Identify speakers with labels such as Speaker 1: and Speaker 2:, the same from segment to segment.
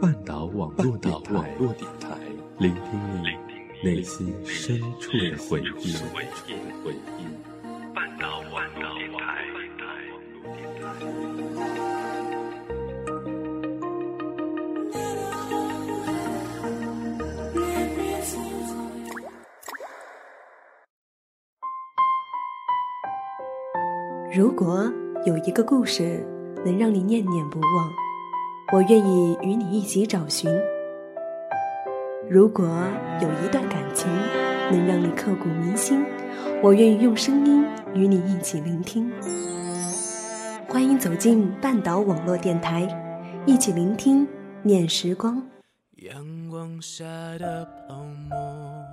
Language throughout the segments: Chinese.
Speaker 1: 半岛网络电台，聆听你内心深处的回忆。半岛网络电台。
Speaker 2: 如果有一个故事能让你念念不忘，我愿意与你一起找寻；如果有一段感情能让你刻骨铭心，我愿意用声音与你一起聆听。欢迎走进半岛网络电台，一起聆听念时光。
Speaker 3: 阳光下的泡沫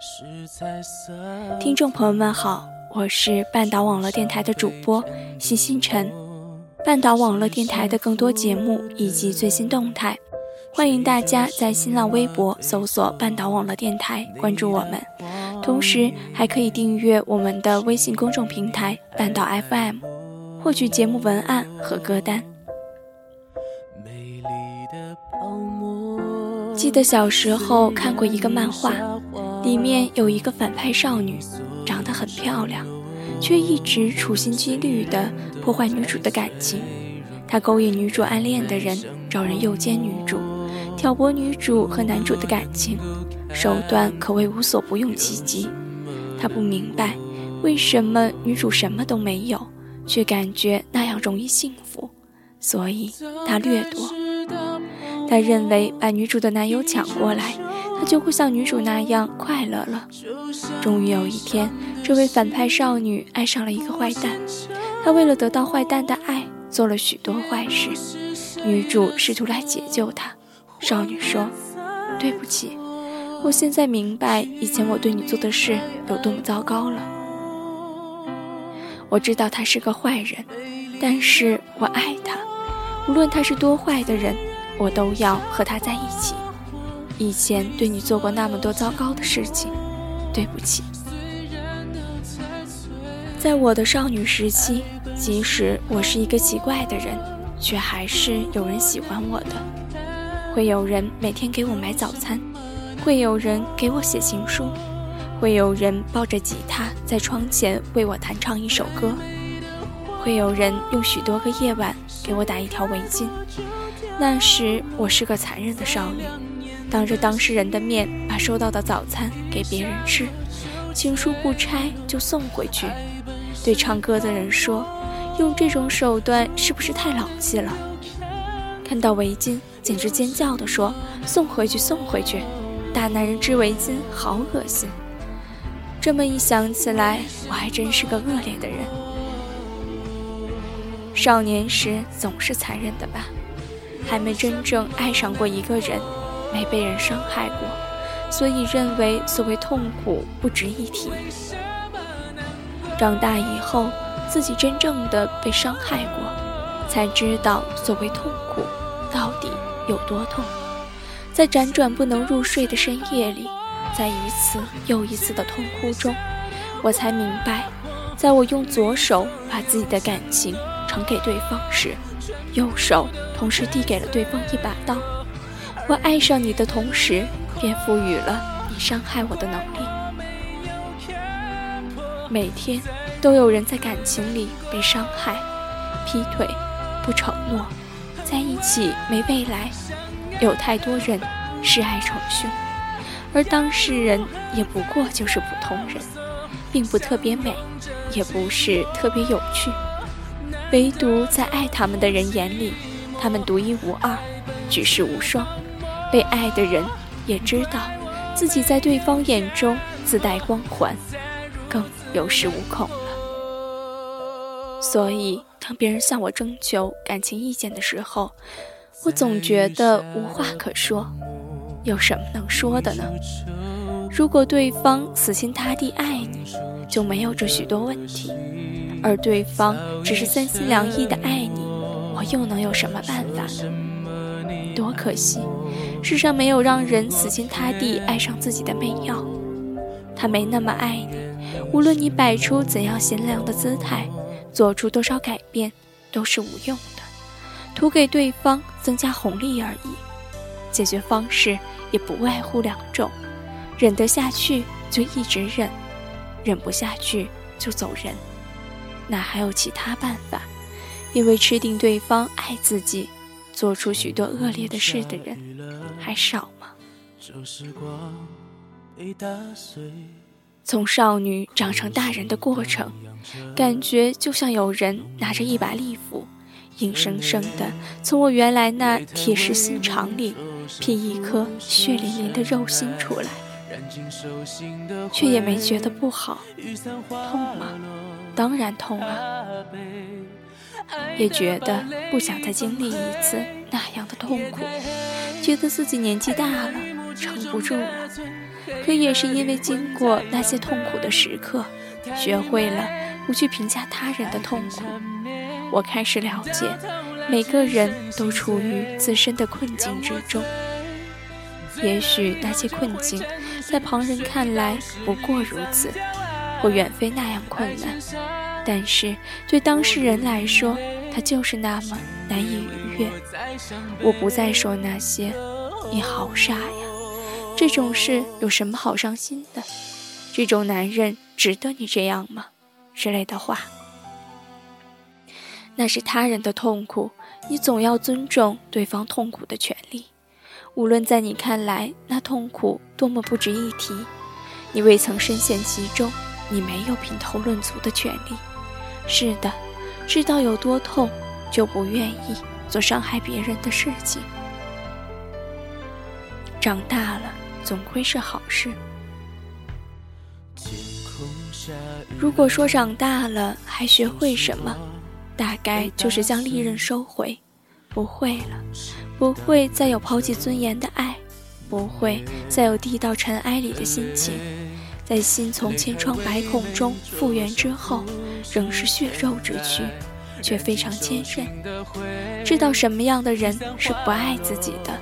Speaker 3: 是彩色听众朋友们好。我是半岛网络电台的主播席星辰，半岛网络电台的更多节目以及最新动态，欢迎大家在新浪微博搜索“半岛网络电台”关注我们，同时还可以订阅我们的微信公众平台“半岛 FM”，获取节目文案和歌单。记得小时候看过一个漫画，里面有一个反派少女。长得很漂亮，却一直处心积虑地破坏女主的感情。他勾引女主暗恋的人，找人诱奸女主，挑拨女主和男主的感情，手段可谓无所不用其极。他不明白为什么女主什么都没有，却感觉那样容易幸福，所以他掠夺。他认为把女主的男友抢过来。就会像女主那样快乐了。终于有一天，这位反派少女爱上了一个坏蛋。她为了得到坏蛋的爱，做了许多坏事。女主试图来解救她。少女说：“对不起，我现在明白以前我对你做的事有多么糟糕了。我知道他是个坏人，但是我爱他。无论他是多坏的人，我都要和他在一起。”以前对你做过那么多糟糕的事情，对不起。在我的少女时期，即使我是一个奇怪的人，却还是有人喜欢我的。会有人每天给我买早餐，会有人给我写情书，会有人抱着吉他在窗前为我弹唱一首歌，会有人用许多个夜晚给我打一条围巾。那时我是个残忍的少女。当着当事人的面把收到的早餐给别人吃，情书不拆就送回去，对唱歌的人说：“用这种手段是不是太老气了？”看到围巾，简直尖叫的说：“送回去，送回去！大男人织围巾好恶心。”这么一想起来，我还真是个恶劣的人。少年时总是残忍的吧，还没真正爱上过一个人。没被人伤害过，所以认为所谓痛苦不值一提。长大以后，自己真正的被伤害过，才知道所谓痛苦到底有多痛。在辗转不能入睡的深夜里，在一次又一次的痛哭中，我才明白，在我用左手把自己的感情呈给对方时，右手同时递给了对方一把刀。我爱上你的同时，便赋予了你伤害我的能力。每天都有人在感情里被伤害、劈腿、不承诺、在一起没未来。有太多人是爱成凶，而当事人也不过就是普通人，并不特别美，也不是特别有趣。唯独在爱他们的人眼里，他们独一无二，举世无双。被爱的人也知道自己在对方眼中自带光环，更有恃无恐了。所以，当别人向我征求感情意见的时候，我总觉得无话可说。有什么能说的呢？如果对方死心塌地爱你，就没有这许多问题；而对方只是三心两意的爱你，我又能有什么办法呢？多可惜！世上没有让人死心塌地爱上自己的媚药，他没那么爱你。无论你摆出怎样贤良的姿态，做出多少改变，都是无用的，图给对方增加红利而已。解决方式也不外乎两种：忍得下去就一直忍，忍不下去就走人。哪还有其他办法？因为吃定对方爱自己，做出许多恶劣的事的人还少吗？从少女长成大人的过程，感觉就像有人拿着一把利斧，硬生生的从我原来那铁石心肠里劈一颗血淋淋的肉心出来，却也没觉得不好，痛吗？当然痛啊！也觉得不想再经历一次那样的痛苦，觉得自己年纪大了，撑不住了。可也是因为经过那些痛苦的时刻，学会了不去评价他人的痛苦，我开始了解，每个人都处于自身的困境之中。也许那些困境，在旁人看来不过如此。或远非那样困难，但是对当事人来说，他就是那么难以逾越。我不再说那些“你好傻呀”，这种事有什么好伤心的？这种男人值得你这样吗？之类的话。那是他人的痛苦，你总要尊重对方痛苦的权利，无论在你看来那痛苦多么不值一提，你未曾深陷其中。你没有评头论足的权利。是的，知道有多痛，就不愿意做伤害别人的事情。长大了，总归是好事。如果说长大了还学会什么，大概就是将利刃收回，不会了，不会再有抛弃尊严的爱，不会再有低到尘埃里的心情。在心从千疮百孔中复原之后，仍是血肉之躯，却非常坚韧。知道什么样的人是不爱自己的，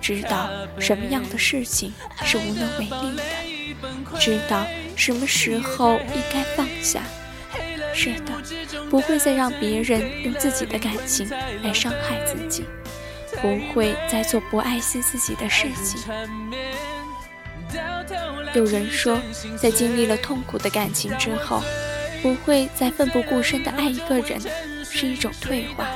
Speaker 3: 知道什么样的事情是无能为力的，知道什么时候应该放下。是的，不会再让别人用自己的感情来伤害自己，不会再做不爱惜自己的事情。有人说，在经历了痛苦的感情之后，不会再奋不顾身的爱一个人，是一种退化。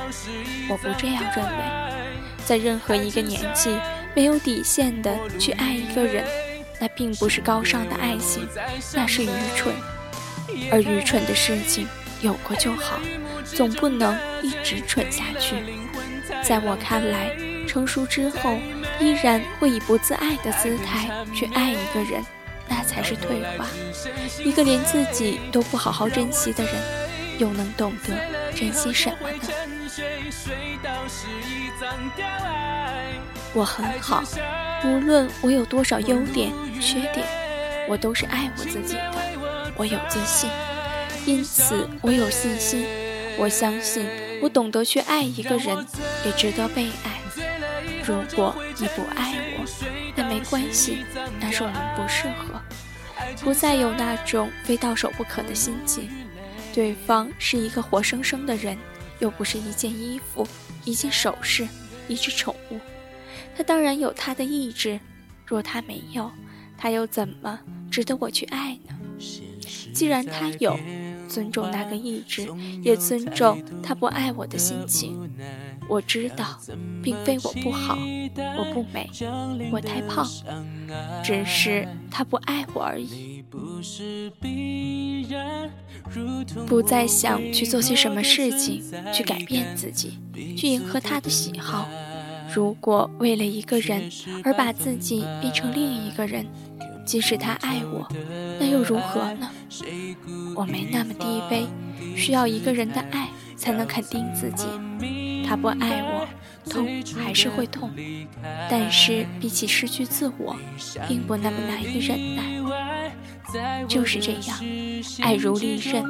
Speaker 3: 我不这样认为，在任何一个年纪，没有底线的去爱一个人，那并不是高尚的爱情，那是愚蠢。而愚蠢的事情有过就好，总不能一直蠢下去。在我看来，成熟之后。依然会以不自爱的姿态去爱一个人，那才是退化。一个连自己都不好好珍惜的人，又能懂得珍惜什么呢？我很好，无论我有多少优点、缺点，我都是爱我自己的。我有自信，因此我有信心。我相信，我懂得去爱一个人，也值得被爱。如果你不爱我，那没关系，那是我们不适合，不再有那种非到手不可的心境。对方是一个活生生的人，又不是一件衣服、一件首饰、一只宠物。他当然有他的意志，若他没有，他又怎么值得我去爱呢？既然他有，尊重那个意志，也尊重他不爱我的心情。我知道，并非我不好，我不美，我太胖，只是他不爱我而已。不再想去做些什么事情，去改变自己，去迎合他的喜好。如果为了一个人而把自己变成另一个人，即使他爱我，那又如何呢？我没那么低微，需要一个人的爱才能肯定自己。他不爱我，痛还是会痛，但是比起失去自我，并不那么难以忍耐。就是这样，爱如利刃，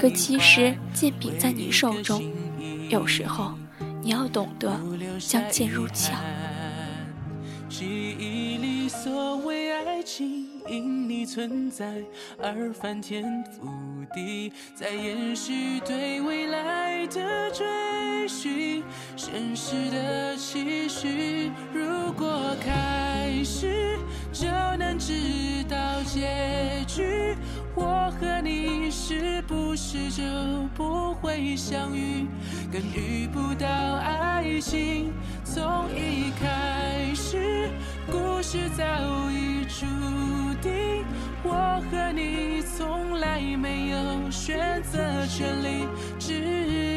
Speaker 3: 可其实剑柄在你手中，有时候你要懂得将剑入鞘。所谓爱情因你存在而翻天覆地，在延续对未来的追寻，现实的期许。如
Speaker 4: 果开始就能知道结局，我和你是不是就不会相遇？更遇不到爱情，是早已注定。我和你从来没有选择权利。